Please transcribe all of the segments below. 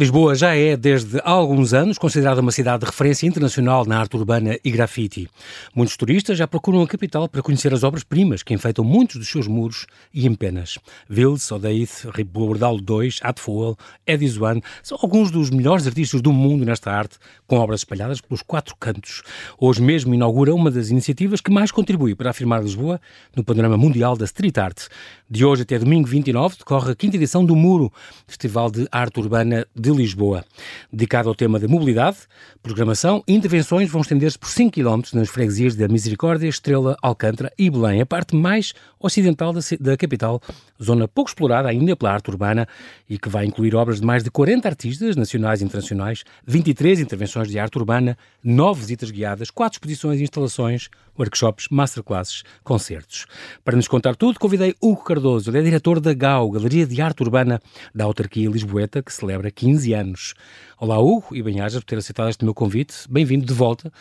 Lisboa já é, desde há alguns anos, considerada uma cidade de referência internacional na arte urbana e grafite. Muitos turistas já procuram a capital para conhecer as obras-primas que enfeitam muitos dos seus muros e empenas. Vils, Odeith, Bordal 2, Atfoel, Eddie One são alguns dos melhores artistas do mundo nesta arte, com obras espalhadas pelos quatro cantos. Hoje mesmo inaugura uma das iniciativas que mais contribui para afirmar Lisboa no panorama mundial da street art. De hoje até domingo 29 decorre a quinta edição do Muro, Festival de Arte Urbana de de Lisboa. Dedicado ao tema da mobilidade, programação e intervenções vão estender-se por 5 km nas freguesias da Misericórdia, Estrela, Alcântara e Belém, a parte mais ocidental da, da capital, zona pouco explorada ainda pela arte urbana e que vai incluir obras de mais de 40 artistas nacionais e internacionais, 23 intervenções de arte urbana, 9 visitas guiadas, 4 exposições e instalações, workshops, masterclasses, concertos. Para nos contar tudo, convidei Hugo Cardoso, ele é diretor da GAU, Galeria de Arte Urbana da autarquia Lisboeta, que celebra 15 anos. Olá, Hugo, e bem-ajas por ter aceitado este meu convite. Bem-vindo de volta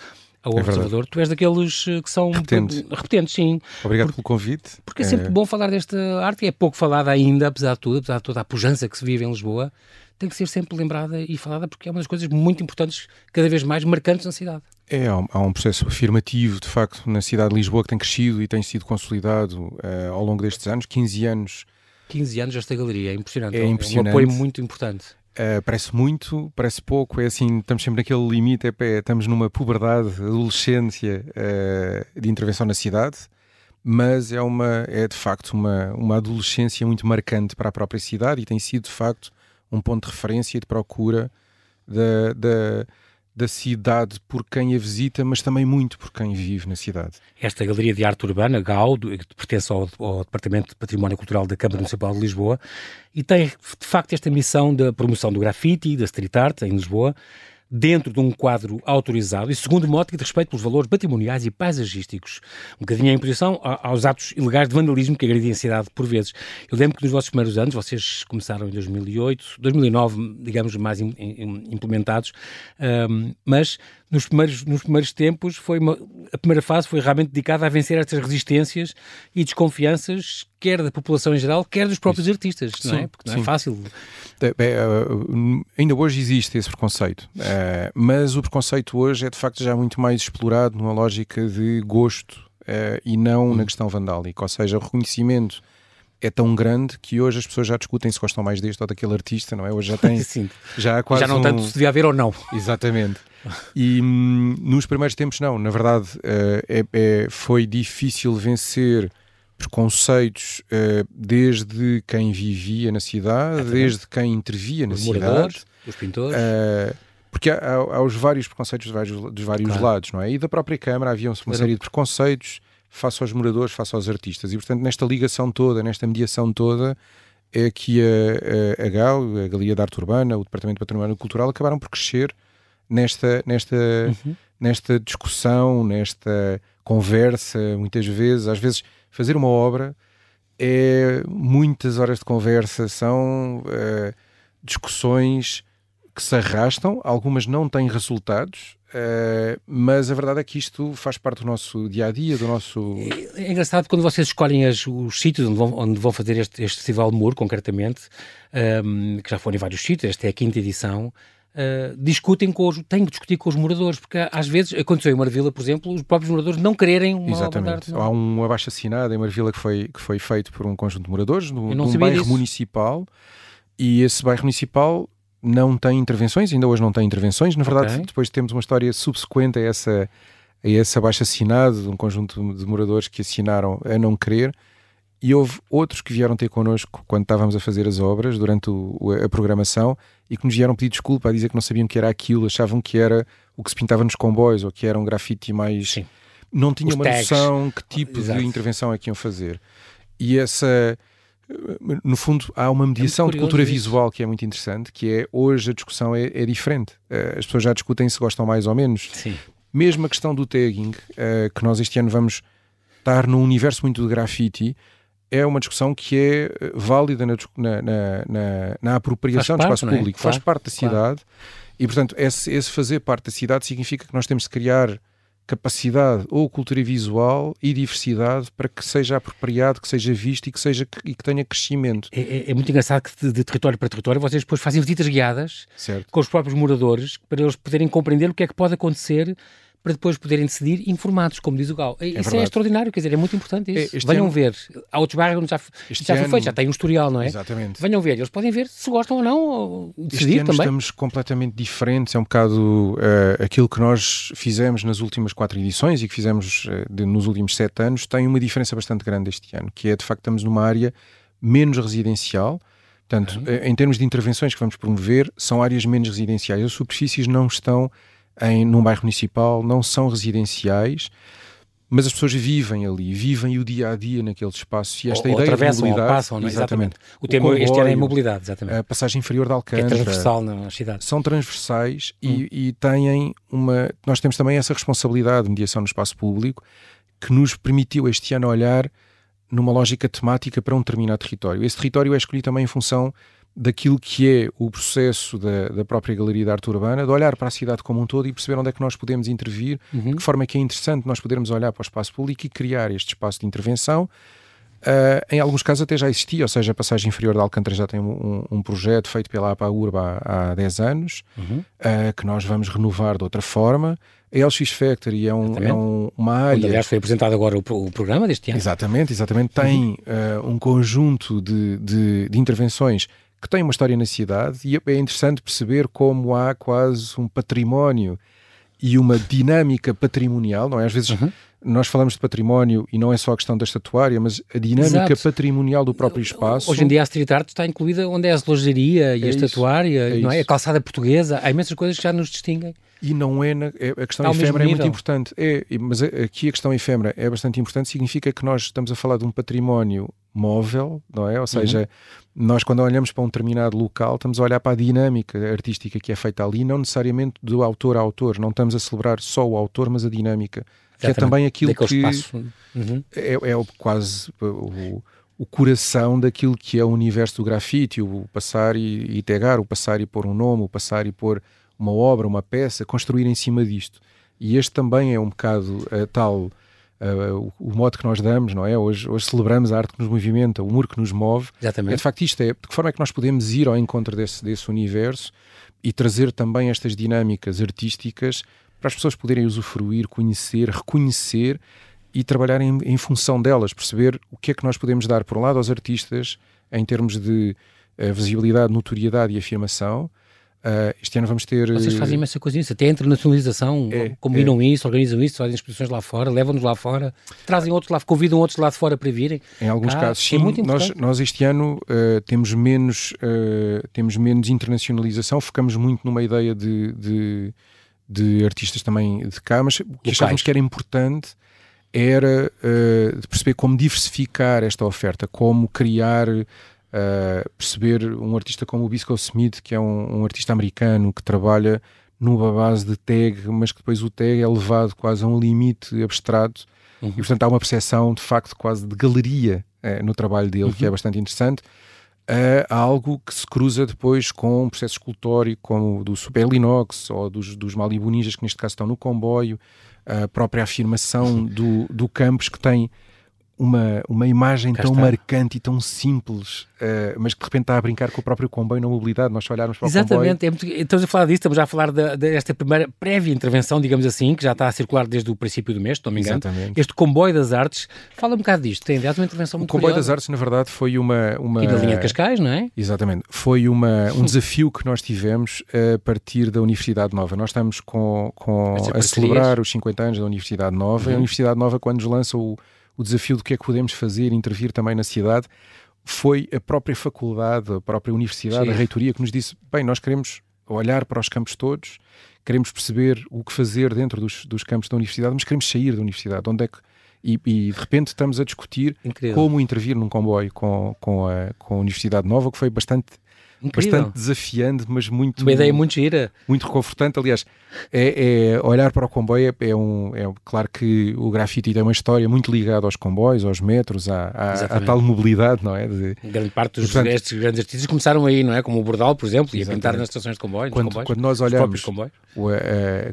ao é Observador. Verdade. Tu és daqueles eh, que são repetentes, repetentes sim. Obrigado Por, pelo convite. Porque é sempre é... bom falar desta arte é pouco falada ainda, apesar de tudo, apesar de toda a pujança que se vive em Lisboa, tem que ser sempre lembrada e falada porque é uma das coisas muito importantes, cada vez mais marcantes na cidade. É, há um processo afirmativo, de facto, na cidade de Lisboa que tem crescido e tem sido consolidado uh, ao longo destes anos, 15 anos. 15 anos esta galeria, é impressionante. É, impressionante. É um apoio muito importante. Uh, parece muito, parece pouco, é assim, estamos sempre naquele limite, é, estamos numa puberdade, adolescência uh, de intervenção na cidade, mas é, uma, é de facto uma, uma adolescência muito marcante para a própria cidade e tem sido de facto um ponto de referência e de procura da, da da cidade por quem a visita, mas também muito por quem vive na cidade. Esta Galeria de Arte Urbana, GAU, que pertence ao, ao, Departamento de Património Cultural da Câmara Municipal de Lisboa, e tem de facto esta missão da promoção do grafite e da street art em Lisboa, dentro de um quadro autorizado e segundo modo de respeito pelos valores patrimoniais e paisagísticos. Um bocadinho a imposição aos atos ilegais de vandalismo que agredem a cidade por vezes. Eu lembro que nos vossos primeiros anos, vocês começaram em 2008, 2009, digamos, mais implementados, mas nos primeiros, nos primeiros tempos, foi uma, a primeira fase foi realmente dedicada a vencer estas resistências e desconfianças, quer da população em geral, quer dos próprios Isso. artistas, não é? Porque não é sim. é fácil. É, é, ainda hoje existe esse preconceito, é, mas o preconceito hoje é de facto já muito mais explorado numa lógica de gosto é, e não hum. na questão vandálica, ou seja, o reconhecimento é tão grande que hoje as pessoas já discutem se gostam mais deste ou daquele artista, não é? Hoje já tem. Sim. Já, quase já não um... tanto se devia haver ou não. Exatamente. E hum, nos primeiros tempos, não. Na verdade, uh, é, é, foi difícil vencer preconceitos uh, desde quem vivia na cidade, é desde quem intervia na os cidade. Os pintores. Uh, porque há, há, os vários preconceitos dos vários, dos vários claro. lados, não é? E da própria Câmara havia uma série de preconceitos face aos moradores, face aos artistas. E, portanto, nesta ligação toda, nesta mediação toda, é que a, a, a GAL, a Galeria de Arte Urbana, o Departamento de Património Cultural acabaram por crescer nesta, nesta, uhum. nesta discussão, nesta conversa, muitas vezes. Às vezes, fazer uma obra é muitas horas de conversa, são uh, discussões que se arrastam, algumas não têm resultados, uh, mas a verdade é que isto faz parte do nosso dia a dia, do nosso. É, é engraçado quando vocês escolhem as, os sítios onde vão, onde vão fazer este, este Festival de Muro, concretamente, um, ehm, que já foram em vários sítios, esta é a quinta edição. Uh, discutem com os, têm que discutir com os moradores, porque às vezes aconteceu em Marvila, por exemplo, os próprios moradores não quererem uma Exatamente. Há um abaixo assinado em Marvila que foi, que foi feito por um conjunto de moradores no, num bairro disso. municipal e esse bairro municipal não tem intervenções, ainda hoje não tem intervenções. Na verdade, okay. depois temos uma história subsequente a essa a esse abaixo assinado de um conjunto de moradores que assinaram a não querer e houve outros que vieram ter connosco quando estávamos a fazer as obras, durante o, a programação, e que nos vieram pedir desculpa a dizer que não sabiam que era aquilo, achavam que era o que se pintava nos comboios ou que era um grafite mais. Sim. Não tinham uma tags. noção que tipo Exato. de intervenção é que iam fazer. E essa. No fundo, há uma mediação é de cultura isso. visual que é muito interessante, que é hoje a discussão é, é, diferente. Eh, as pessoas já discutem se gostam mais ou menos. Sim. Mesmo a questão do tagging, eh, que nós este ano vamos estar num universo muito de grafite, é uma discussão que é eh, válida na, na, na, na apropriação do espaço é? público, faz parte da cidade claro. e, portanto, esse, esse, fazer parte da cidade significa que nós temos de criar capacidade ou cultura visual e diversidade para que seja apropriado, que seja visto e que, seja, e que tenha crescimento. É, é, é muito engraçado que de, de, território para território vocês depois fazem visitas guiadas certo. com os próprios moradores para eles poderem compreender o que é que pode acontecer para depois poderem decidir informados, como diz o Gal. É isso verdade. é extraordinário, quer dizer, é muito importante isso. É, Venham ano, ver. Há outros bairros já, já foi feito, já tem um historial, não é? Exatamente. Venham ver, eles podem ver se gostam ou não, ou decidir este ano também. estamos completamente diferentes, é um bocado uh, aquilo que nós fizemos nas últimas quatro edições e que fizemos uh, de, nos últimos sete anos, tem uma diferença bastante grande este ano, que é, de facto, estamos numa área menos residencial, Portanto, uhum. em termos de intervenções que vamos promover, são áreas menos residenciais. As superfícies não estão em, num bairro municipal, não são residenciais, mas as pessoas vivem ali, vivem o dia a dia naquele espaço e esta ou, ideia ou de mobilidade, passam, não é? exatamente. exatamente. O tema o comboio, este ano é mobilidade, exatamente. A passagem inferior de Alcântara. Que é transversal nas cidades. São transversais hum. e, e têm uma. Nós temos também essa responsabilidade de mediação no espaço público que nos permitiu este ano olhar numa lógica temática para um determinado território. Esse território é escolhido também em função daquilo que é o processo da, da, própria Galeria de Arte Urbana, de olhar para a cidade como um todo e perceber onde é que nós podemos intervir, uhum. de que forma é que é interessante nós podermos olhar para o espaço público e criar este espaço de intervenção. Uh, em alguns casos até já existia, ou seja, a passagem inferior de Alcântara já tem um, um projeto feito pela APA Urba há, há 10 anos, uhum. uh, que nós vamos renovar de outra forma. A LX Factory é, um, é um, uma área. Onde, aliás, foi apresentado agora o, o, programa deste ano. Exatamente, exatamente. Tem uhum. uh, um conjunto de, de, de intervenções que tem uma história na cidade e é interessante perceber como há quase um património e uma dinâmica patrimonial, não é? Às vezes uhum. nós falamos de património e não é só a questão da estatuária, mas a dinâmica Exato. patrimonial do próprio espaço. Hoje em dia a street art está incluída onde é a relojaria e é a estatuária, é não é? A calçada portuguesa, há imensas coisas que já nos distinguem. E não é, na, é a questão efêmera é muito importante. É, mas aqui a questão efêmera é bastante importante, significa que nós estamos a falar de um património móvel, não é? Ou seja, uhum. nós quando olhamos para um determinado local, estamos a olhar para a dinâmica artística que é feita ali, não necessariamente do autor a autor, não estamos a celebrar só o autor, mas a dinâmica, que é também aquilo que uhum. é, é quase o, o coração daquilo que é o universo do grafite, o passar e, e pegar, o passar e pôr um nome, o passar e pôr uma obra, uma peça, construir em cima disto. E este também é um bocado uh, tal. Uh, o, o modo que nós damos, não é? Hoje, hoje celebramos a arte que nos movimenta, o humor que nos move. Exatamente. É de facto isto, é de que forma é que nós podemos ir ao encontro desse, desse universo e trazer também estas dinâmicas artísticas para as pessoas poderem usufruir, conhecer, reconhecer e trabalhar em, em função delas, perceber o que é que nós podemos dar, por um lado, aos artistas em termos de uh, visibilidade, notoriedade e afirmação, Uh, este ano vamos ter. Vocês fazem imensa coisa isso, até a internacionalização, é, combinam é. isso, organizam isso, fazem exposições lá fora, levam-nos lá fora, trazem outros lá, convidam outros lá de fora para virem. Em alguns Cá, casos, é sim. É muito nós, nós este ano uh, temos, menos, uh, temos menos internacionalização, focamos muito numa ideia de, de, de artistas também de cá, mas o que achávamos que era importante era perceber como diversificar esta oferta, como criar Uh, perceber um artista como o Bisco Smith, que é um, um, artista americano que trabalha numa base de tag, mas que depois o tag é levado quase a um limite abstrato uhum. e, portanto, há uma percepção de facto quase de galeria uh, no trabalho dele, uhum. que é uhum. bastante interessante. Uh, algo que se cruza depois com um processo escultórico como do Super Linox ou dos, dos Malibu Ninjas, que neste caso estão no comboio, a própria afirmação do, do Campos, que tem uma, uma imagem Cá tão está. marcante e tão simples, uh, mas que de repente está a brincar com o próprio comboio na mobilidade. Nós só olharmos para Exatamente. o comboio. Exatamente, é estamos a falar disso, estamos já a falar desta primeira prévia intervenção, digamos assim, que já está a circular desde o princípio do mês, se não me engano. Exatamente. Este comboio das artes, fala um bocado disto, tem aliás uma intervenção muito O comboio curiosa. das artes, na verdade, foi uma. uma... E da linha de Cascais, não é? Exatamente. Foi uma, um desafio que nós tivemos a partir da Universidade Nova. Nós estamos com, com a celebrar os 50 anos da Universidade Nova. Uhum. A Universidade Nova, quando nos lança o o desafio do que é que podemos fazer, intervir também na cidade, foi a própria faculdade, a própria universidade, Sim. a reitoria que nos disse: bem, nós queremos olhar para os campos todos, queremos perceber o que fazer dentro dos, dos campos da universidade, mas queremos sair da universidade. Onde é que e, e, de repente estamos a discutir Incrível. como intervir num comboio com, com, a, com a Universidade Nova, que foi bastante Incrível. bastante desafiante, mas muito. Uma ideia muito gira. Muito reconfortante. Aliás, é, é olhar para o comboio é, é, um. É, claro que o grafite tem uma história muito ligada aos comboios, aos metros, à, tal mobilidade, não é? De, Grande parte dos portanto, estes grandes artistas começaram aí, não é? Como o Bordal, por exemplo, e a pintar nas estações de comboio. Quando, comboios, quando nós olhamos. O, uh,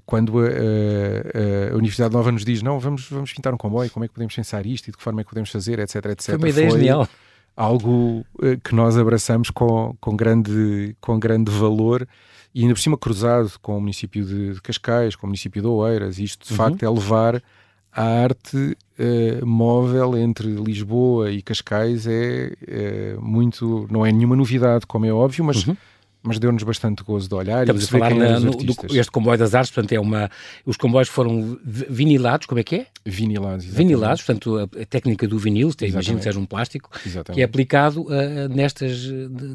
quando a, a, a, Universidade Nova nos diz, não, vamos, vamos pintar um comboio, como é que podemos pensar isto e de que forma é que podemos fazer, etc, etc. Foi uma ideia Foi, genial algo uh, que nós abraçamos com, com, grande, com grande valor e ainda por cima cruzado com o município de, Cascais, com o município de Oeiras. Isto de uhum. facto é levar a arte uh, móvel entre Lisboa e Cascais é, é, muito, não é nenhuma novidade, como é óbvio, mas uhum mas deu-nos bastante gozo de olhar Estamos e a falar na, no, do, este comboio das artes, portanto é uma, os comboios foram vinilados, como é que é? Vinilados, exatamente. Vinilados, portanto a, a técnica do vinil, imagino que seja um plástico, exatamente. que é aplicado uh, nestas,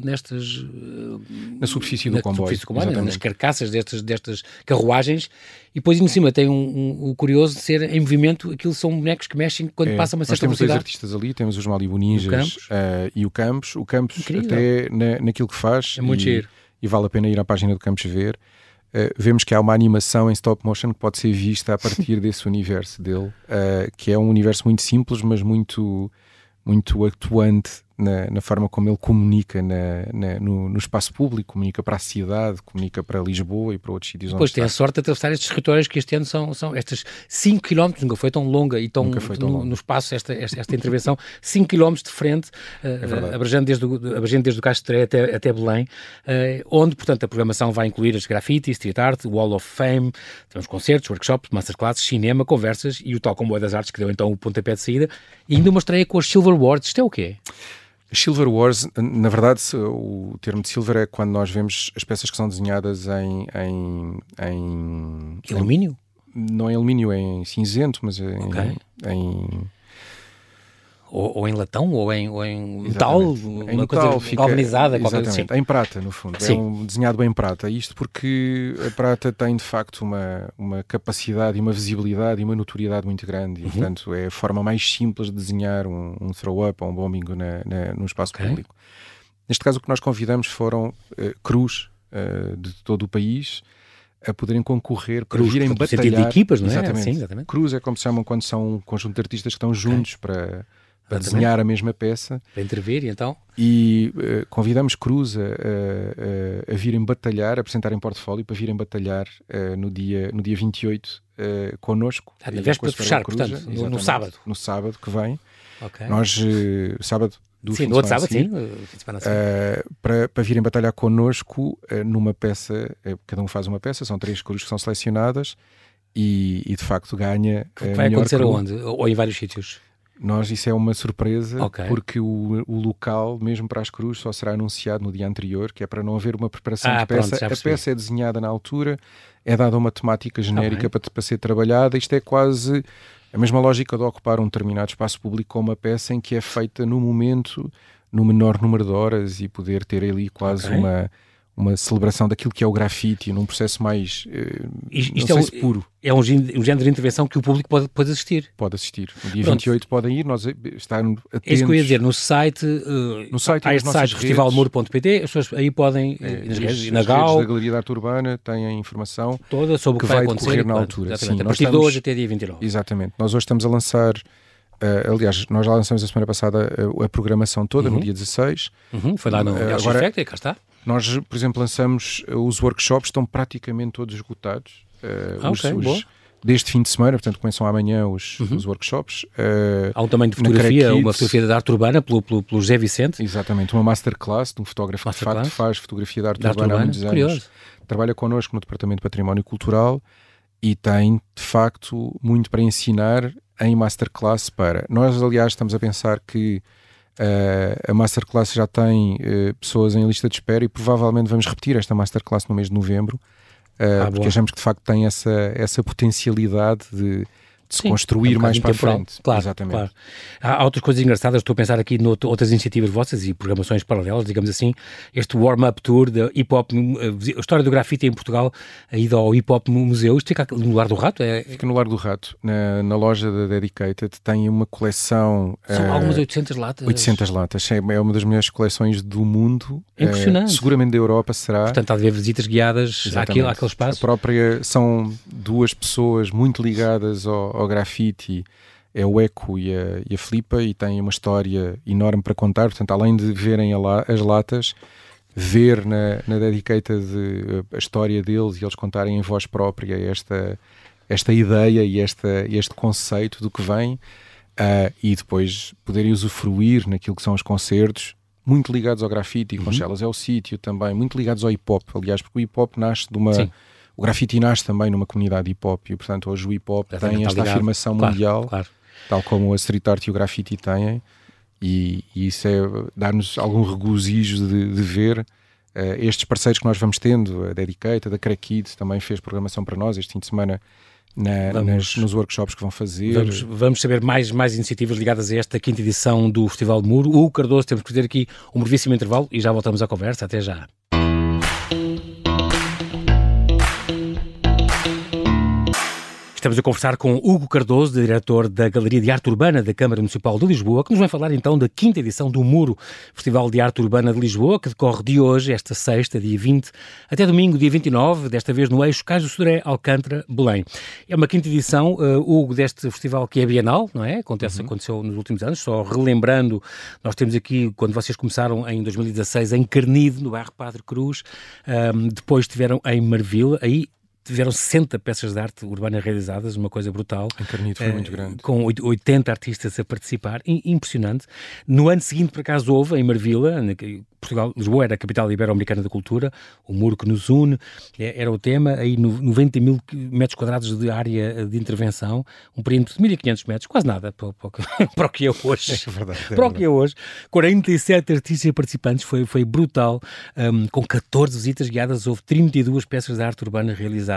nestas uh, na superfície do na comboio, superfície do comboio nas carcaças destas, destas carruagens e depois em cima tem um, um, o curioso de ser em movimento, aquilo são bonecos que mexem quando é, passa uma certa nós temos dois artistas ali, temos os Malibu Ninjas uh, e o Campos, o Campos Incrível. até na, naquilo que faz é muito e, giro e vale a pena ir à página do Campos ver. Uh, vemos que há uma animação em stop motion que pode ser vista a partir desse universo dele, uh, que é um universo muito simples, mas muito, muito atuante na, na, forma como ele comunica na, na, no, no, espaço público, comunica para a cidade, comunica para Lisboa e para outros sítios. Depois tem está. a sorte de atravessar estes territórios que este ano são, são estas 5 km, nunca foi tão longa e tão, no, no, espaço esta, esta, esta intervenção, 5 km de frente, uh, é abrangendo, desde o, abrangendo desde o Castro até, até Belém, uh, onde, portanto, a programação vai incluir as graffiti, street art, wall of fame, temos concertos, workshops, masterclasses, cinema, conversas e o tal comboio das artes que deu então o pontapé de saída e ainda uma estreia com as Silver Awards. Isto é o quê? Silver Wars, na verdade, o termo de silver é quando nós vemos as peças que são desenhadas em. em, em alumínio? Em, não em alumínio, é em cinzento, mas é okay. em, em ou, ou, em latão, ou em, ou em metal, em uma metal, coisa fica, galvanizada, exatamente, assim. em prata, no fundo. É Sim. É um desenhado em prata. Isto porque a prata tem, de facto, uma, uma capacidade e uma visibilidade e uma notoriedade muito grande. E, uhum. portanto, é a forma mais simples de desenhar um, um throw-up ou um bombing na, na, no espaço okay. público. Neste caso, o que nós convidamos foram uh, cruz uh, de todo o país a poderem concorrer para cruz, virem batalhar. de equipas, não é? Exatamente. Sim, exatamente. Cruz é como se chamam quando são um conjunto de artistas que estão juntos okay. para para desenhar a mesma peça. Para intervir, então? E uh, convidamos Cruz a, a, a, virem batalhar, a apresentarem portfólio para virem batalhar uh, no, dia, no dia 28 uh, connosco. Ah, na véspera de fechar, Cruz, portanto, no, no, sábado. No sábado que vem. Okay. Nós, uh, sábado do sim, no outro sábado, sim. Uh, para, para virem batalhar connosco uh, numa peça, uh, cada um faz uma peça, são três cruzes que são selecionadas e, e de facto ganha. Vai acontecer aonde? Ou em vários sítios? Nós, isso é uma surpresa, okay. porque o, o local, mesmo para as cruzes, só será anunciado no dia anterior, que é para não haver uma preparação ah, de peça. Pronto, a peça é desenhada na altura, é dada uma temática genérica para, para ser trabalhada. Isto é quase a mesma lógica de ocupar um determinado espaço público com uma peça em que é feita no momento, no menor número de horas e poder ter ali quase okay. uma uma celebração daquilo que é o grafite num processo mais uh, Isto é um, puro. É um, género de intervenção que o público pode, pode assistir. Pode assistir. No dia Pronto. 28 podem ir, nós estarmos atentos. É isso que eu ia dizer, no site, uh, no site há este site festivalmuro.pt, as pessoas aí podem, é, nas redes, na GAL, da Galeria da Arte Urbana, têm a informação toda sobre que o que vai, vai acontecer na altura. Sim, a partir estamos, de hoje até dia 29. Exatamente. Nós hoje estamos a lançar Uh, aliás, nós já lançamos a semana passada a, a programação toda, uhum. no dia 16. Uhum. Foi lá no uh, agora, Effect, cá está. Nós, por exemplo, lançamos uh, os workshops, estão praticamente todos esgotados. Uh, ah, os, okay, os, deste fim de semana, portanto começam amanhã os, uhum. os workshops. Uh, Há um tamanho de fotografia, uma fotografia da arte urbana pelo, pelo, pelo José Vicente. Exatamente, uma masterclass de um fotógrafo que de facto faz fotografia da arte, urbana, urbana, há muitos Curioso. anos. Trabalha connosco no Departamento de Património Cultural e tem de facto muito para ensinar em masterclass para. Nós, aliás, estamos a pensar que Uh, a Masterclass já tem uh, pessoas em lista de espera e provavelmente vamos repetir esta Masterclass no mês de novembro, uh, ah, porque boa. achamos que de facto tem essa, essa potencialidade de, de se Sim, construir é um mais para a frente. Claro, Exatamente. Claro. Há outras coisas engraçadas, estou a pensar aqui noutras iniciativas vossas e programações paralelas, digamos assim, este warm-up tour da hip hop, eh, a história do grafite em Portugal, a ida ao hip hop museu, isto fica no Lar do Rato? É... Fica no Lar do Rato, na, na loja da Dedicated, tem uma coleção. São uh, algumas 800 latas. 800 latas, é, é uma das melhores coleções do mundo. Impressionante. Uh, seguramente da Europa será. Portanto, há de haver visitas guiadas àquele, àquele espaço. A própria, são duas pessoas muito ligadas ao, ao grafite é o Eco e a, e a Flipa e têm uma história enorme para contar. Portanto, além de verem la, as latas, ver na, na Dedicated a história deles e eles contarem em voz própria esta, esta ideia e esta, este conceito do que vem uh, e depois poderem usufruir naquilo que são os concertos. Muito ligados ao grafite, uhum. Conchelas é o sítio também, muito ligados ao hip hop, aliás, porque o hip hop nasce de uma. Sim o grafite nasce também numa comunidade hip hop e, portanto, hoje o hip hop tem esta afirmação claro, mundial claro tal como a street art e o graffiti têm, e, e isso é dar-nos algum regozijo de, de ver uh, estes parceiros que nós vamos tendo, a Dedicated, a Crack também fez programação para nós este fim de semana na, vamos, nas, nos workshops que vão fazer. Vamos, vamos, saber mais, mais iniciativas ligadas a esta quinta edição do Festival de Muro. O Cardoso, temos que fazer aqui um brevíssimo intervalo e já voltamos à conversa. Até já. Estamos a conversar com Hugo Cardoso, diretor da Galeria de Arte Urbana da Câmara Municipal de Lisboa, que nos vai falar então da quinta edição do Muro, Festival de Arte Urbana de Lisboa, que decorre de hoje, esta sexta, dia 20, até domingo, dia 29, desta vez no eixo Cais do Sodré, Alcântara, Belém. É uma quinta edição, uh, Hugo, deste festival que é bienal, não é? Acontece, uhum. Aconteceu nos últimos anos, só relembrando, nós temos aqui, quando vocês começaram em 2016, em Carnide, no bairro Padre Cruz, um, ehm, depois tiveram em Marvila, aí tiveram 60 peças de arte urbana realizadas, uma coisa brutal. Encarnido foi uh, muito grande. Com 80 artistas a participar, impressionante. No ano seguinte, por acaso, houve, em Marvila, Portugal, Lisboa era a capital ibero-americana da cultura, o muro que nos une era o tema, aí 90 mil metros quadrados de área de intervenção, um perímetro de 1500 metros, quase nada para, para, o que é hoje. É verdade. É para o que é hoje. 47 artistas participantes, foi, foi brutal, um, com 14 visitas guiadas, houve 32 peças de arte urbana realizadas,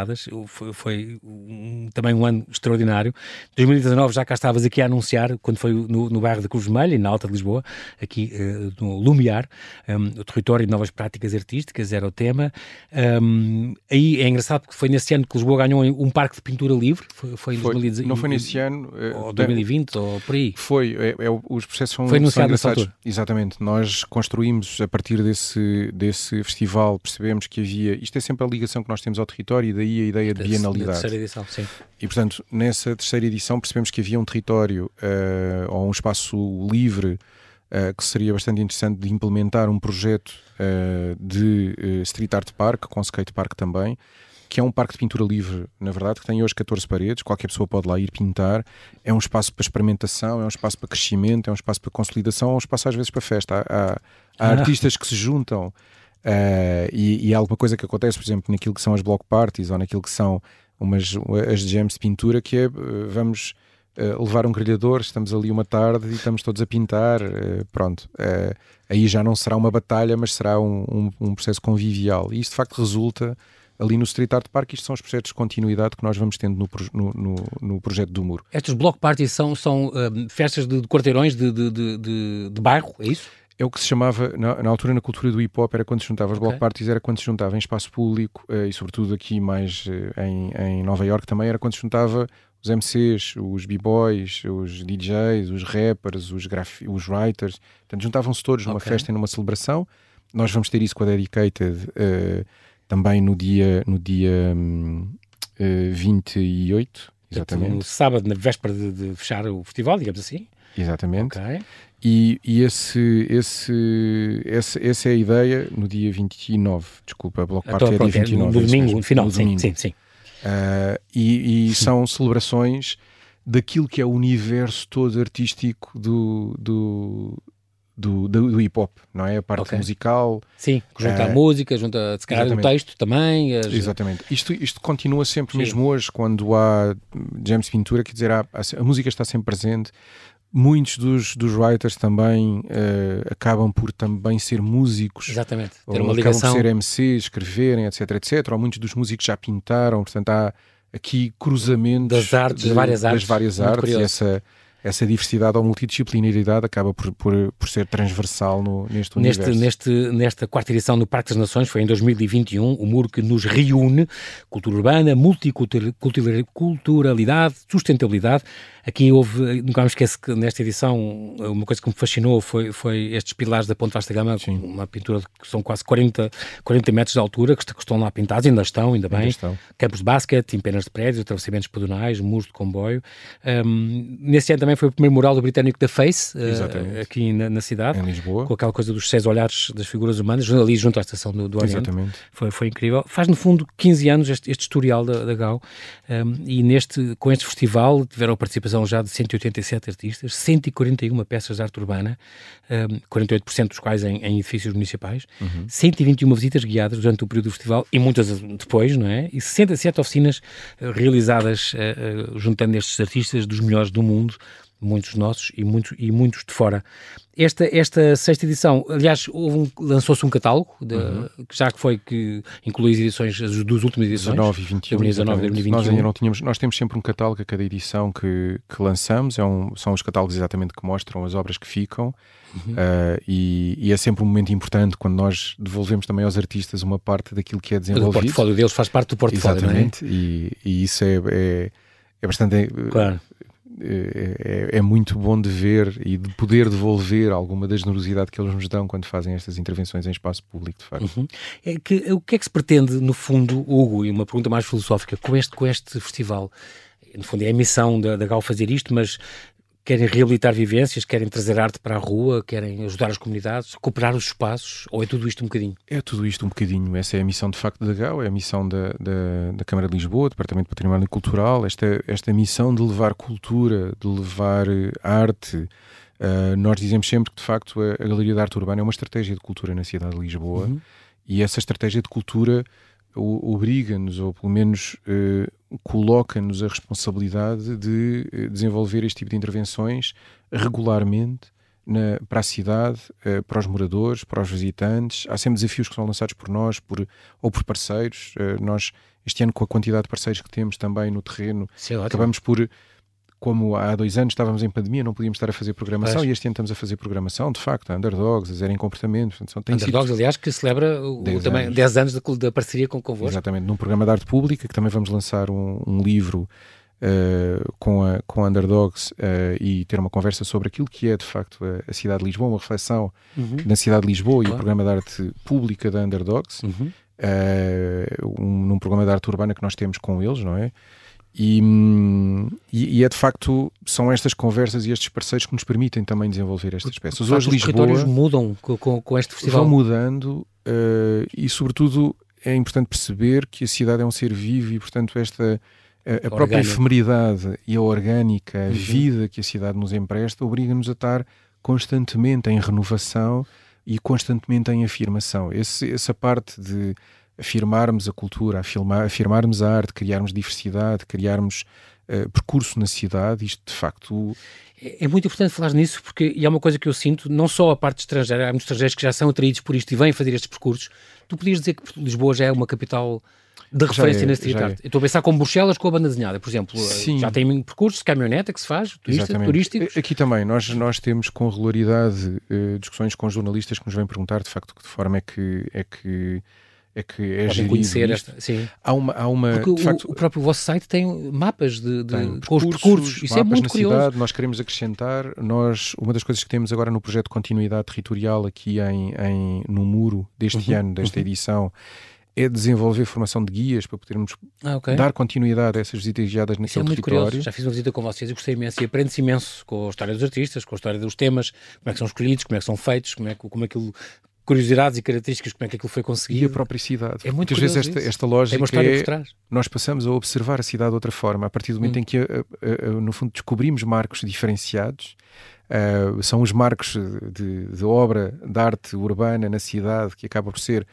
foi, foi um, também um ano extraordinário. 2019 já cá estavas aqui a anunciar, quando foi no, no bairro da Cruz Vermelha, na Alta de Lisboa, aqui uh, no Lumiar, um, o território de novas práticas artísticas era o tema. Um, aí é engraçado porque foi nesse ano que Lisboa ganhou um parque de pintura livre, foi, foi em foi, 2019. Não foi nesse ano. Ou 2020, ou por aí. Foi, é, é, os processos são Foi anunciado nessa altura. Exatamente. Nós construímos, a partir desse, desse festival, percebemos que havia, isto é sempre a ligação que nós temos ao território e daí a ideia de da, bienalidade. Da terceira edição, sim. E portanto, nessa terceira edição percebemos que havia um território uh, ou um espaço livre uh, que seria bastante interessante de implementar um projeto uh, de uh, street art park, com skate park também, que é um parque de pintura livre, na verdade, que tem hoje 14 paredes, qualquer pessoa pode lá ir pintar. É um espaço para experimentação, é um espaço para crescimento, é um espaço para consolidação, é um espaço às vezes para festa. Há, há, há ah. artistas que se juntam e, e há alguma coisa que acontece, por exemplo, naquilo que são as block parties ou naquilo que são umas, as jams de pintura, que é vamos uh, levar um grelhador, estamos ali uma tarde e estamos todos a pintar, uh, pronto. Uh, aí já não será uma batalha, mas será um, um, um, processo convivial. E isto de facto resulta ali no Street Art Park. Isto são os projetos de continuidade que nós vamos tendo no, no, no, no projeto do Muro. Estes block parties são, são festas de, de quarteirões de, de, de, de bairro, é isso? É o que se chamava, na, na, altura, na cultura do hip hop, era quando se juntava as okay. block parties, era quando se juntava em espaço público uh, e, sobretudo, aqui mais uh, em, em Nova York também, era quando se juntava os MCs, os b-boys, os DJs, os rappers, os, os writers, portanto juntavam-se todos numa okay. festa e numa celebração. Nós vamos ter isso com a Dedicated uh, também no dia, no dia um, uh, 28, exatamente. No sábado, na véspera de, de, fechar o festival, digamos assim. Exatamente. Okay. E, e esse, esse, esse, essa é a ideia no dia 29. Desculpa, a Block Party então, é dia 29. É no domingo, no final, no sim, sim, sim. Uh, e, e são celebrações daquilo que é o universo todo artístico do, do, do, do, do hip hop, não é? A parte okay. musical. Sim, junta a música, junta se calhar o texto também. As... Exatamente. Isto, isto continua sempre, Sim. mesmo hoje, quando há James Pintura, quer dizer, há, a, a música está sempre presente, muitos dos, dos writers também uh, acabam por também ser músicos. Exatamente. Ter uma ligação. Acabam por ser MCs, escreverem, etc, etc. Ou muitos dos músicos já pintaram, portanto há aqui cruzamentos das artes, de, várias artes, das várias artes e essa essa diversidade ou multidisciplinaridade acaba por, por, por ser transversal no, neste universo. Neste, nesta quarta edição do Parque das Nações, foi em 2021, o muro que nos reúne, cultura urbana, multiculturalidade, sustentabilidade, Aqui houve, nunca me esqueço que nesta edição uma coisa que me fascinou foi, foi estes pilares da Ponte Vasta Gama, Sim. uma pintura que são quase 40, 40 metros de altura, que estão lá pintados, ainda estão, ainda bem. Ainda estão. Campos de basquete, empenas de prédios, atravessamentos pedonais, muros de comboio. Um, nesse ano também foi o primeiro mural do britânico da Face, uh, aqui na, na, cidade. Em Lisboa. Com aquela coisa dos seis olhares das figuras humanas, ali junto à estação do, do Oriente. Exatamente. Foi, foi incrível. Faz, no fundo, 15 anos este, este historial da, da GAU um, e neste, com este festival tiveram a participação já de 187 artistas, 141 peças de arte urbana, um, 48% dos quais em, em edifícios municipais, uhum. 121 visitas guiadas durante o período do festival e muitas depois, não é? E 67 oficinas uh, realizadas uh, uh, juntando estes artistas dos melhores do mundo, muitos nossos e muitos, e muitos de fora. Esta, esta sexta edição, aliás, um, lançou-se um catálogo, de, uhum. já que foi que inclui as edições, as duas últimas edições. 19 e 21. 19 e 2021. Nós ainda não tínhamos, nós temos sempre um catálogo a cada edição que, que lançamos, é um, são os catálogos exatamente que mostram as obras que ficam. Uhum. Uh, e, e, é sempre um momento importante quando nós devolvemos também aos artistas uma parte daquilo que é desenvolvido. O portfólio deles faz parte do portfólio, Exatamente, é? e, e, isso é, é, é bastante claro. É, é, é, muito bom de ver e de poder devolver alguma da generosidade que eles nos dão quando fazem estas intervenções em espaço público, de facto. Uhum. É que, o que é que se pretende, no fundo, Hugo, e uma pergunta mais filosófica, com este, com este festival? No fundo, é a missão da, da GAL fazer isto, mas querem reabilitar vivências, querem trazer arte para a rua, querem ajudar as comunidades, recuperar os espaços, ou é tudo isto um bocadinho? É tudo isto um bocadinho. Essa é a missão de facto da GAU, é a missão da, da, da Câmara de Lisboa, Departamento de Património Cultural, esta, esta missão de levar cultura, de levar eh, arte. Uh, nós dizemos sempre que de facto a, a, Galeria de Arte Urbana é uma estratégia de cultura na cidade de Lisboa uhum. e essa estratégia de cultura obriga-nos, ou pelo menos uh, coloca-nos a responsabilidade de uh, desenvolver este tipo de intervenções regularmente na, para a cidade, uh, para os moradores, para os visitantes. Há sempre desafios que são lançados por nós por, ou por parceiros. nós, este ano, com a quantidade de parceiros que temos também no terreno, é acabamos por como há dois anos estávamos em pandemia, não podíamos estar a fazer programação Pois. e este ano estamos a fazer programação, de facto, a Underdogs, a Zero em Comportamento. Portanto, tem Underdogs, sido... aliás, que celebra o, 10 também anos. 10 anos da, parceria com convosco. Exatamente, num programa de arte pública, que também vamos lançar um, um livro uh, com, a, com a Underdogs uh, e ter uma conversa sobre aquilo que é, de facto, a, a cidade de Lisboa, uma reflexão uhum. na cidade de Lisboa claro. e o programa de arte pública da Underdogs, uhum. uh, um, num programa de arte urbana que nós temos com eles, não é? E, e, e, é de facto, são estas conversas e estes parceiros que nos permitem também desenvolver estas peças. Hoje os Lisboa mudam com, com, este festival. Vão mudando uh, e, sobretudo, é importante perceber que a cidade é um ser vivo e, portanto, esta a, a própria efemeridade e a orgânica, a uhum. vida que a cidade nos empresta, obriga-nos a estar constantemente em renovação e constantemente em afirmação. Esse, essa parte de afirmarmos a cultura, afirmar, afirmarmos a arte, criarmos diversidade, criarmos uh, percurso na cidade, isto de facto. É, é muito importante falar nisso porque e é uma coisa que eu sinto, não só a parte estrangeira, há muitos estrangeiros que já são atraídos por isto e vêm fazer estes percursos. Tu podias dizer que Lisboa já é uma capital de referência é, nesse arte. Estou a pensar como Bruxelas com a banda desenhada, por exemplo. Sim. Já tem percursos de caminhoneta que se faz, turista, turísticos. Aqui também, nós, nós temos com regularidade uh, discussões com jornalistas que nos vêm perguntar de facto de que forma é que, é que é que é Podem conhecer esta, sim. Há uma, há uma Porque o, facto, o, próprio vosso site tem mapas de, de tem com os percursos, isso é muito curioso. Cidade, nós queremos acrescentar, nós, uma das coisas que temos agora no projeto de continuidade territorial aqui em, em no muro deste uhum, ano, desta uhum. edição, é desenvolver formação de guias para podermos ah, okay. dar continuidade a essas visitas guiadas naquele é muito território. Curioso. Já fiz uma visita com vocês e gostei imenso e aprende-se imenso com a história dos artistas, com a história dos temas, como é que são escolhidos, como é que são feitos, como é que, como aquilo curiosidades e características, como é que aquilo foi conseguido. E a própria cidade. É muito Muitas vezes esta, esta lógica é, nós passamos a observar a cidade de outra forma, a partir do momento hum. em que, no fundo, descobrimos marcos diferenciados, uh, são os marcos de, de, obra, de arte urbana na cidade, que acaba por ser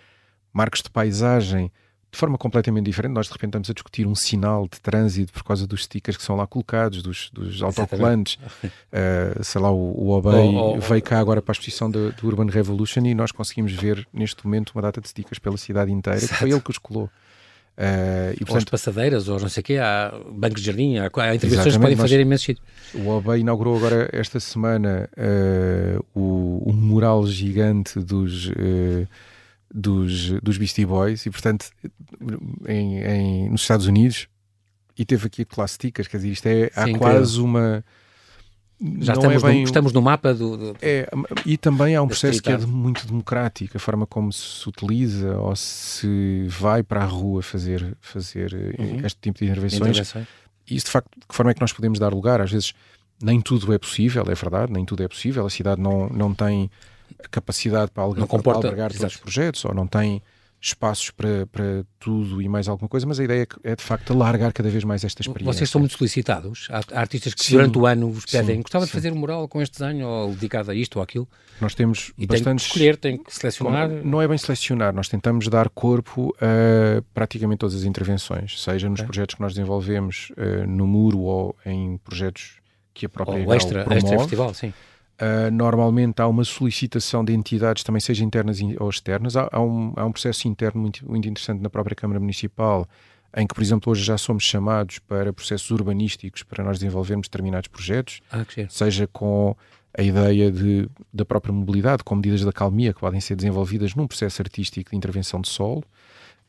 marcos de paisagem, de forma completamente diferente. Nós de repente estamos a discutir um sinal de trânsito por causa dos stickers que são lá colocados, dos, dos autocolantes. uh, sei lá, o, o Obey oh, oh, veio cá agora para a exposição do, do, Urban Revolution e nós conseguimos ver neste momento uma data de stickers pela cidade inteira, que foi ele que os colou. Uh, e, portanto, ou as passadeiras, ou não sei o quê, há bancos de jardim, há, há intervenções que podem fazer imensos sítios. O OBE inaugurou agora esta semana uh, o, o, mural gigante dos, uh, dos, dos Beastie Boys e, portanto, em, em, nos Estados Unidos, e teve aqui clássicas, quer dizer, isto é, Sim, há quase uma já estamos, é bem, no, estamos no mapa do, do, É, e também há um processo que é de, muito democrático, a forma como se utiliza ou se vai para a rua fazer, fazer eh, uhum. este tipo de intervenções. Intervenções. E isso, de facto, de que forma é que nós podemos dar lugar? Às vezes, nem tudo é possível, é verdade, nem tudo é possível. A cidade não, não tem capacidade para, albergar, para albergar todos os projetos, ou não tem espaços para, para tudo e mais alguma coisa, mas a ideia é, de facto alargar cada vez mais esta experiência. Vocês são muito solicitados? Há artistas que sim, durante o ano vos pedem sim, gostava sim. de fazer um mural com este desenho ou dedicado a isto ou aquilo? Nós temos e bastantes... tem que escolher, tem que selecionar... Não é bem selecionar, nós tentamos dar corpo a praticamente todas as intervenções, seja nos projetos que nós desenvolvemos uh, no muro ou em projetos que a própria ou extra, promove. extra festival, sim Uh, normalmente há uma solicitação de entidades, também seja internas ou externas. Há, há, um, há um processo interno muito, muito interessante na própria Câmara Municipal, em que, por exemplo, hoje já somos chamados para processos urbanísticos para nós desenvolvermos determinados projetos, ah, seja com a ideia de, da própria mobilidade, com medidas de acalmia que podem ser desenvolvidas num processo artístico de intervenção de solo,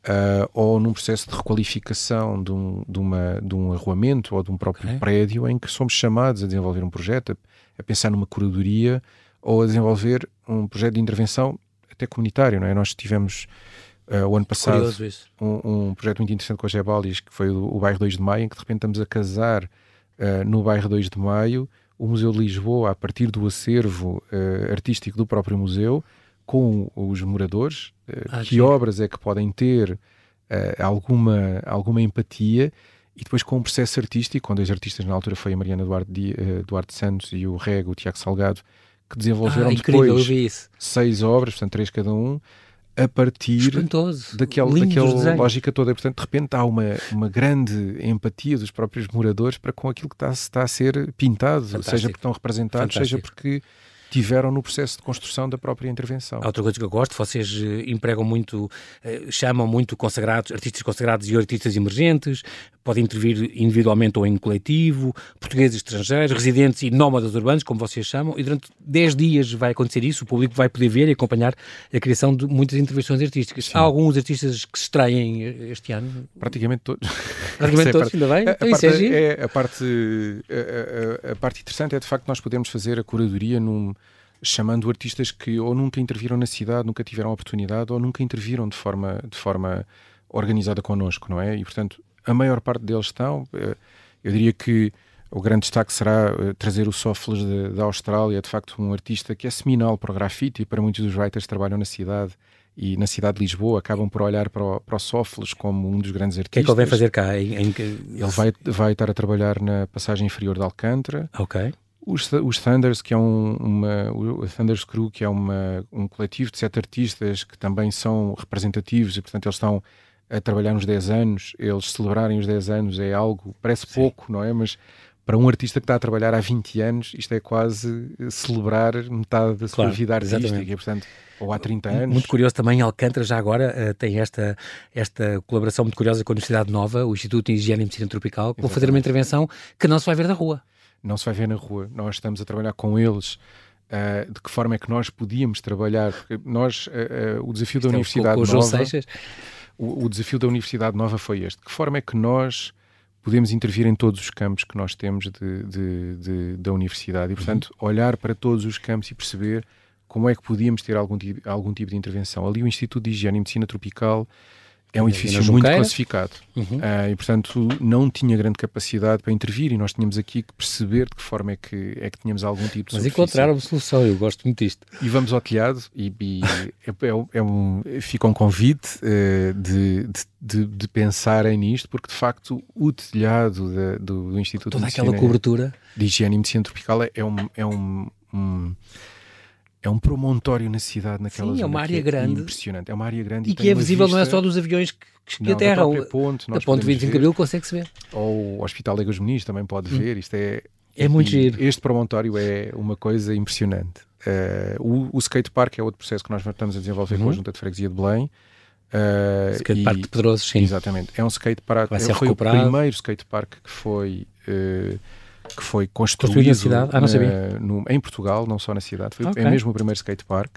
uh, ou num processo de requalificação de um, de, uma, de um arruamento ou de um próprio okay. prédio, em que somos chamados a desenvolver um projeto, a pensar numa curadoria ou a desenvolver um projeto de intervenção até comunitário, não é? Nós tivemos uh, o ano passado um, um, projeto muito interessante com a Gebalis, que foi o, o, bairro 2 de Maio, em que de repente estamos a casar uh, no bairro 2 de Maio o Museu de Lisboa, a partir do acervo uh, artístico do próprio museu, com os moradores, ah, que sim. obras é que podem ter alguma, alguma empatia e depois com um processo artístico, com dois artistas na altura foi a Mariana Duarte, uh, Duarte Santos e o Rego, o Tiago Salgado, que desenvolveram ah, incrível, depois seis obras, portanto três cada um, a partir daquela, daquela lógica toda. E, portanto, de repente há uma, uma grande empatia dos próprios moradores para com aquilo que está, está a ser pintado, Fantástico. seja porque estão representados, Fantástico. seja porque tiveram no processo de construção da própria intervenção. Outra coisa que eu gosto, vocês eh, empregam muito, eh, chamam muito consagrados, artistas consagrados e artistas emergentes, podem intervir individualmente ou em coletivo, portugueses estrangeiros, residentes e nómadas urbanos, como vocês chamam, e durante 10 dias vai acontecer isso, o público vai poder ver e acompanhar a criação de muitas intervenções artísticas. Sim. Há alguns artistas que se extraem eh, este ano? Praticamente todos. Praticamente todos, ainda bem? A, a, então, parte, é, é, a, parte, a, a, parte interessante é de facto nós podemos fazer a curadoria num chamando artistas que ou nunca interviram na cidade, nunca tiveram oportunidade ou nunca interviram de forma, de forma organizada connosco, não é? E portanto, a maior parte deles estão. Eh, eu diria que o grande destaque será eh, trazer o Sófilos da Austrália, de facto, um artista que é seminal para o grafite e para muitos dos writers que trabalham na cidade e na cidade de Lisboa acabam por olhar para o, para o Sófilos como um dos grandes artistas. O que é que ele vem fazer cá? Em, em... Ele vai, vai estar a trabalhar na passagem inferior de Alcântara. Ok. Os, os Thunders, que é um, uma, o Thunders Crew, que é uma, um coletivo de sete artistas que também são representativos e, portanto, eles estão a trabalhar uns 10 anos. Eles celebrarem os 10 anos é algo, parece Sim. pouco, não é? Mas para um artista que está a trabalhar há 20 anos, isto é quase celebrar metade da sua claro, vida artística, e, portanto, ou há 30 anos. Muito curioso também, Alcântara já agora uh, tem esta, esta colaboração muito curiosa com a Universidade Nova, o Instituto de Higiene e Medicina Tropical, que vão fazer uma intervenção que não se vai ver da rua não se vai ver na rua. Nós estamos a trabalhar com eles. Uh, de que forma é que nós podíamos trabalhar? Porque nós, uh, uh, o desafio da é Universidade o, Nova. O, o, desafio da Universidade Nova foi este. De que forma é que nós podemos intervir em todos os campos que nós temos de, de, de, da Universidade e, portanto, uhum. olhar para todos os campos e perceber como é que podíamos ter algum, algum tipo de intervenção. Ali o Instituto de Higiene e Medicina Tropical é um edifício muito classificado uhum. uh, e, portanto, não tinha grande capacidade para intervir e nós tínhamos aqui que perceber de que forma é que, é que tínhamos algum tipo de Mas encontraram solução, eu gosto muito disto. E vamos ao telhado e, e é, é, é, um, fica um convite uh, de, de, de, pensarem nisto, porque de facto o telhado de, do, do, Instituto Toda de aquela cobertura de Higiene e Medicina Tropical é, é um, é um, um é um promontório na cidade, naquela Sim, zona. é uma área é grande. Impressionante. É uma área grande. E, e que é visível não é só dos aviões que, que não, aterram. Da ponte, da ponte 25 de Abril consegue-se ver. Ou o Hospital Legas Muniz também pode hum. ver. Isto é... É muito giro. Este promontório é uma coisa impressionante. Uh, o, o skate park é outro processo que nós estamos a desenvolver uhum. com a Junta de Freguesia de Belém. Uh, skatepark de Pedroso, sim. Exatamente. É um skatepark. Vai ser foi recuperado. o primeiro skatepark que foi, uh, que foi construído, na cidade. Ah, não sabia. no, em Portugal, não só na cidade. Foi, é okay. É mesmo o primeiro skatepark.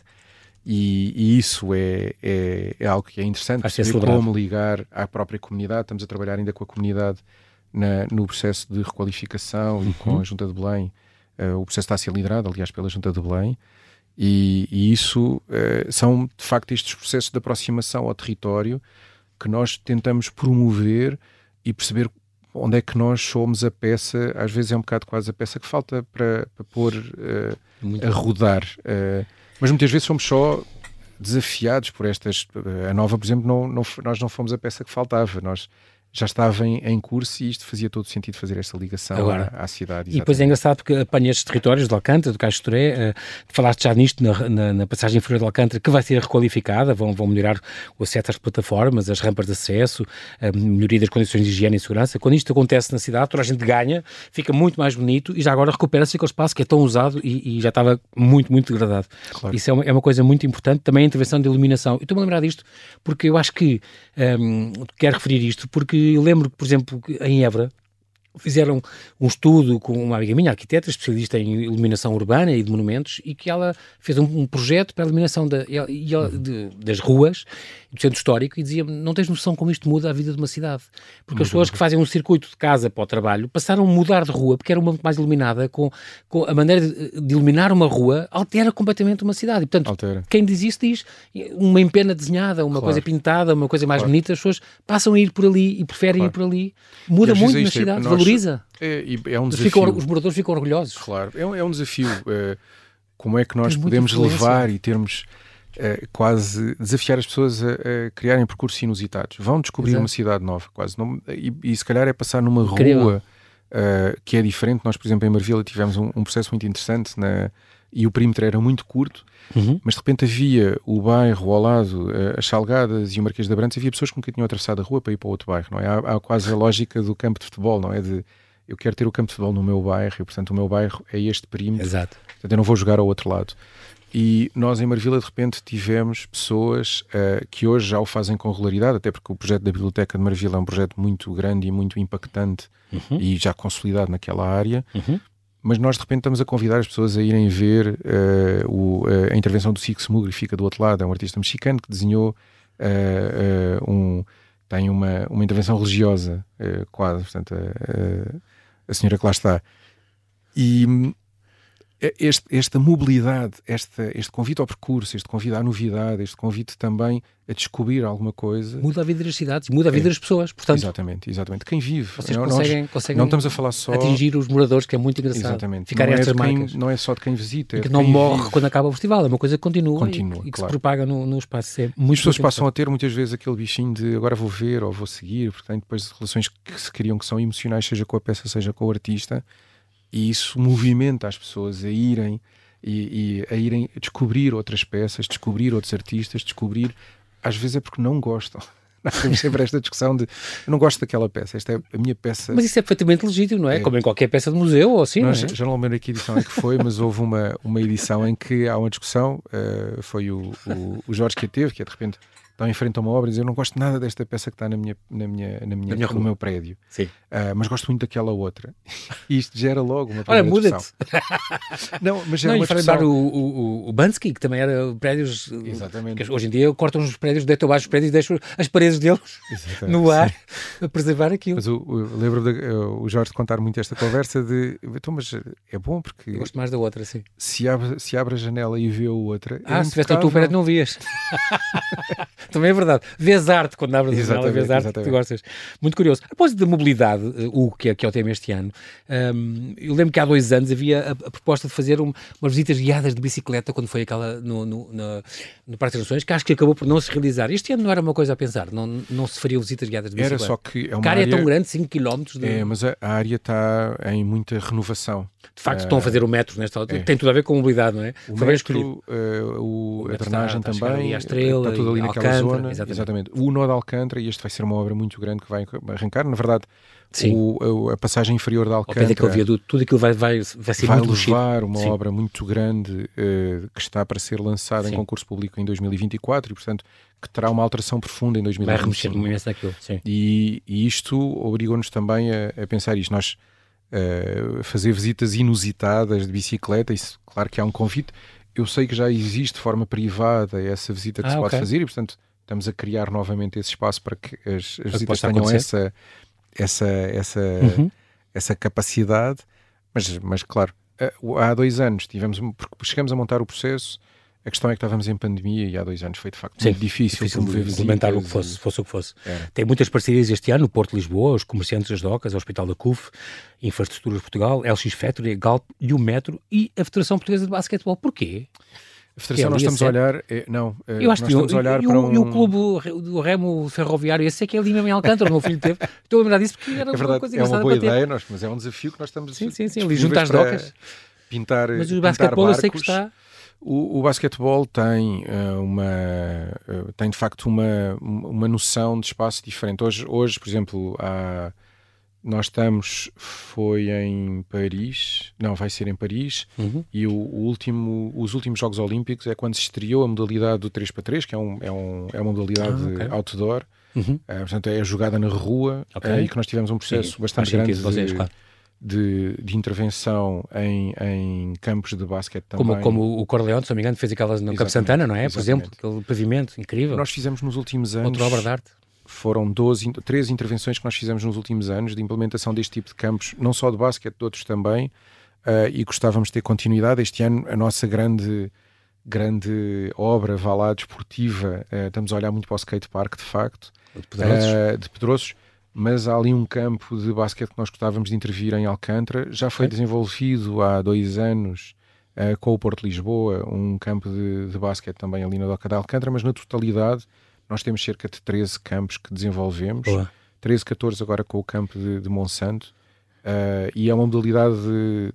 E, e, isso é, é, é, algo que é interessante, perceber como ligar à própria comunidade. Estamos a trabalhar ainda com a comunidade na, no processo de requalificação uhum. e com a Junta de Belém. Uh, o processo está a ser liderado, aliás, pela Junta de Belém. E, e isso uh, são, de facto, estes processos de aproximação ao território que nós tentamos promover e perceber onde é que nós somos a peça, às vezes é um bocado quase a peça que falta para, para pôr uh, a rodar. Uh, mas muitas vezes somos só desafiados por estas. A nova, por exemplo, não, não, nós não fomos a peça que faltava. Nós já estava em, em, curso e isto fazia todo sentido fazer esta ligação Agora, à, à, cidade. Exatamente. E depois é engraçado porque apanha estes territórios de Alcântara, do Caixo Toré, uh, falaste já nisto na, na, na, passagem inferior de Alcântara, que vai ser requalificada, vão, vão melhorar o acesso às plataformas, as rampas de acesso, a melhoria das condições de higiene e segurança. Quando isto acontece na cidade, toda a gente ganha, fica muito mais bonito e já agora recupera-se aquele espaço que é tão usado e, e já estava muito, muito degradado. Claro. Isso é uma, é uma, coisa muito importante. Também a intervenção de iluminação. Eu estou-me a lembrar disto porque eu acho que um, ehm, quero referir isto, porque eu lembro que, por exemplo, em Évora, fizeram um estudo com uma amiga minha, arquiteta, especialista em iluminação urbana e de monumentos, e que ela fez um, um projeto para a iluminação da, de, das ruas do centro histórico e dizia-me: não tens noção como isto muda a vida de uma cidade. Porque as pessoas que fazem um circuito de casa para o trabalho passaram a mudar de rua porque era uma muito mais iluminada, com, com a maneira de, de, iluminar uma rua altera completamente uma cidade. E, portanto, altera. quem diz isso diz uma empena desenhada, uma claro. coisa pintada, uma coisa mais claro. bonita, as pessoas passam a ir por ali e preferem claro. ir por ali. Muda muito na cidade, nós, valoriza. É, é um desafio. Ficam, os moradores ficam orgulhosos. Claro, é um, é um desafio. É, como é que nós podemos levar e termos uh, quase desafiar as pessoas a, a, criarem percursos inusitados. Vão descobrir Exato. uma cidade nova, quase. Não, e, e, se calhar é passar numa Incrível. rua uh, que é diferente. Nós, por exemplo, em Marvila tivemos um, um processo muito interessante na, e o perímetro era muito curto, uhum. mas de repente havia o bairro ao lado, uh, as Salgadas e o Marquês de Abrantes, havia pessoas que nunca tinham atravessado a rua para ir para outro bairro, não é? Há, há quase a lógica do campo de futebol, não é? De eu quero ter o campo de futebol no meu bairro e, portanto, o meu bairro é este perímetro. Exato. Portanto, eu não vou jogar ao outro lado. E nós em Marvila de repente tivemos pessoas uh, que hoje já o fazem com regularidade, até porque o projeto da Biblioteca de Marvila é um projeto muito grande e muito impactante uhum. e já consolidado naquela área. Uhum. Mas nós de repente estamos a convidar as pessoas a irem ver uh, o, uh, a intervenção do Six Mugri, fica do outro lado, é um artista mexicano que desenhou um, tem uma, uma intervenção religiosa, quase, portanto, a, a senhora que lá está. E este, esta mobilidade, esta, este convite ao percurso, este convite à novidade, este convite também a descobrir alguma coisa. Muda a vida das cidades, muda a vida é. das pessoas, portanto. Exatamente, exatamente. Quem vive. Vocês não, conseguem, nós, conseguem não estamos a falar só. Atingir os moradores, que é muito engraçado. Exatamente. Ficarem não, é quem, não é só de quem visita. É que não morre vive. quando acaba o festival, é uma coisa que continua, continua e, e que claro. se propaga no, no espaço. É muito As pessoas passam a ter muitas vezes aquele bichinho de agora vou ver ou vou seguir, portanto, depois relações que se criam que são emocionais, seja com a peça, seja com o artista, e isso movimenta as pessoas a irem e, e a irem descobrir outras peças, descobrir outros artistas, descobrir. Às vezes é porque não gostam. Nós temos sempre esta discussão de eu não gosto daquela peça, esta é a minha peça. Mas isso é perfeitamente legítimo, não é? é. Como em qualquer peça de museu ou assim. Nós, não é? Já não lembro que edição é que foi, mas houve uma, uma edição em que há uma discussão. Uh, foi o, o, o Jorge que a teve, que é de repente estão em frente a uma obra e dizem eu não gosto nada desta peça que está na minha, na minha, na minha, na no meu prédio, uh, mas gosto muito daquela outra. E isto gera logo uma Olha, muda-te. não, mas gera não, uma discussão. o, o, o Bansky, que também era prédios... Exatamente. hoje em dia cortam os prédios, deitam abaixo os prédios e deixam as paredes deles Exatamente. no ar Sim. a preservar aquilo. Mas o, o, lembro de, o Jorge de contar muito esta conversa de, então, mas é bom porque... Eu gosto mais da outra, sim. Se abre, se abre a janela e vê a outra... É ah, é se tivesse a tua prédio não vias. Também é verdade. Vês arte quando abres a janela, vês arte que tu gostas. Muito curioso. A propósito da mobilidade, o que é, que é o tema este ano, um, eu lembro que há dois anos havia a, a proposta de fazer um, umas visitas guiadas de bicicleta quando foi aquela no, no, no, no Parque das Nações, que acho que acabou por não se realizar. Este ano não era uma coisa a pensar, não, não se fariam visitas guiadas de bicicleta. Era só que é uma a área, é tão grande, 5 km. De... É, mas a, a área está em muita renovação. De facto, estão a fazer o metro nesta altura. É. Tem tudo a ver com a mobilidade, não é? O Foi metro, uh, o, o a drenagem também, a estrela, está tudo ali naquela Exatamente. exatamente. O nó de Alcântara, e este vai ser uma obra muito grande que vai arrancar. Na verdade, o, a passagem inferior da Alcântara. Ao viaduto, tudo aquilo vai, vai, vai ser vai muito levar uma Sim. obra muito grande uh, que está para ser lançada Sim. em concurso público em 2024 e, portanto, que terá uma alteração profunda em 2025. Vai remexer imenso naquilo, sim. E, e isto obrigou-nos também a, a, pensar isto. Nós uh, fazer visitas inusitadas de bicicleta, isso, claro que há um convite. Eu sei que já existe de forma privada essa visita que ah, se pode fazer e, portanto, estamos a criar novamente esse espaço para que as, as visitas tenham essa, essa, essa, uhum. essa capacidade. Mas, mas claro, há dois anos tivemos, porque chegamos a montar o processo a questão é que estávamos em pandemia e há dois anos foi de facto Sim, muito difícil, difícil implementar o que fosse, e... fosse o que fosse. É. Tem muitas parcerias este ano, no Porto de Lisboa, os comerciantes das docas, o Hospital da CUF, Infraestruturas de Portugal, LX Factory, Galp e o Metro e a Federação Portuguesa de Basquetebol. Porquê? A Federação, nós estamos a olhar. É, não, é, eu acho que estamos a olhar e, para um... e o clube do Remo Ferroviário, esse é que é ali mesmo em Alcântara, o meu filho teve. Estou a lembrar disso porque era é verdade, uma coisa É uma boa ideia, nós, mas é um desafio que nós estamos Sim, sim, sim. Ali junto às docas. Pintar. Mas o basquetebol eu sei que está. O, o basquetebol tem uh, uma uh, tem de facto uma, uma noção de espaço diferente. Hoje, hoje por exemplo, há, nós estamos foi em Paris, não vai ser em Paris uhum. e o, o, último, os últimos Jogos Olímpicos é quando se estreou a modalidade do 3 para 3 que é, um, é, um, é uma modalidade ah, okay. outdoor. Uhum. Uh, portanto, é jogada na rua okay. e que nós tivemos um processo Sim, bastante grande de, vocês, claro de, de intervenção em, em, campos de basquete também. Como, como o Corleone, se não me engano, fez aquelas no Campo Santana, não é? Por exemplo, aquele pavimento incrível. Nós fizemos nos últimos anos. Outra obra de arte. Foram 12, 13 intervenções que nós fizemos nos últimos anos de implementação deste tipo de campos, não só de basquete, de outros também, uh, e gostávamos de ter continuidade. Este ano, a nossa grande grande obra, vá lá, desportiva, uh, estamos a olhar muito para o skate park, de facto, de Pedrosos. Uh, de mas há ali um campo de basquete que nós gostávamos de intervir em Alcântara. Já foi desenvolvido há dois anos com o Porto Lisboa, um campo de, de basquete também ali na Doca de Alcântara, mas na totalidade nós temos cerca de 13 campos que desenvolvemos. Boa. 13, 14 agora com o campo de, de Monsanto. Uh, e é uma modalidade de,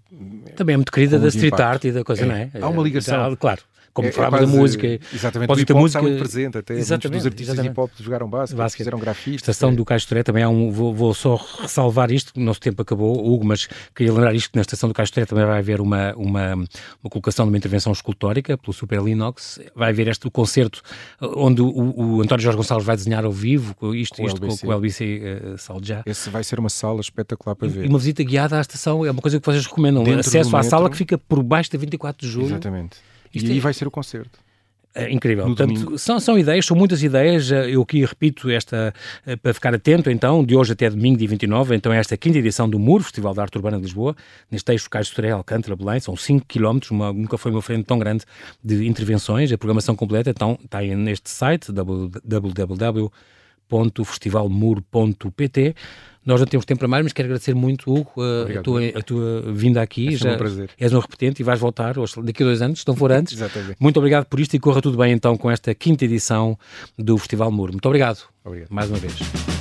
também é muito querida da street impacto. art e da coisa, é. não é? Há uma ligação. claro como é, falámos é da música. Exatamente, pode ter música muito presente, até exatamente, dos artistas exatamente. hip hop jogaram basquete, fizeram grafite. Estação é. do Caixo Toré também há um, vou, vou, só ressalvar isto, o nosso tempo acabou, Hugo, mas queria lembrar isto que na Estação do Caixo Toré também vai haver uma, uma, uma colocação de uma intervenção escultórica pelo Super Linux, vai haver este concerto onde o, o, António Jorge Gonçalves vai desenhar ao vivo, isto, com, isto, o com, o LBC uh, Saljá. Esse vai ser uma sala espetacular para ver. E uma visita guiada à estação é uma coisa que vocês recomendam, Dentro acesso à sala que fica por baixo da 24 de julho. Exatamente. Isto e aí é... vai ser o concerto. É incrível. Portanto, são, são ideias, são muitas ideias. Eu aqui repito esta, eh, para ficar atento então, de hoje até domingo, dia 29, então é esta quinta edição do MUR, Festival de Arte Urbana de Lisboa, neste eixo Cais de Alcântara, Belém, são 5 km, uma, nunca foi uma frente tão grande de intervenções. A programação completa então está aí neste site, www.festivalmur.pt. Nós não temos tempo para mais, mas quero agradecer muito, Hugo, a, a, tua, a tua, vinda aqui. É já um prazer. És um repetente e vais voltar daqui a dois anos, se não for antes. Exatamente. Muito obrigado por isto e corra tudo bem então com esta quinta edição do Festival Muro. Muito obrigado. Obrigado. Mais uma vez.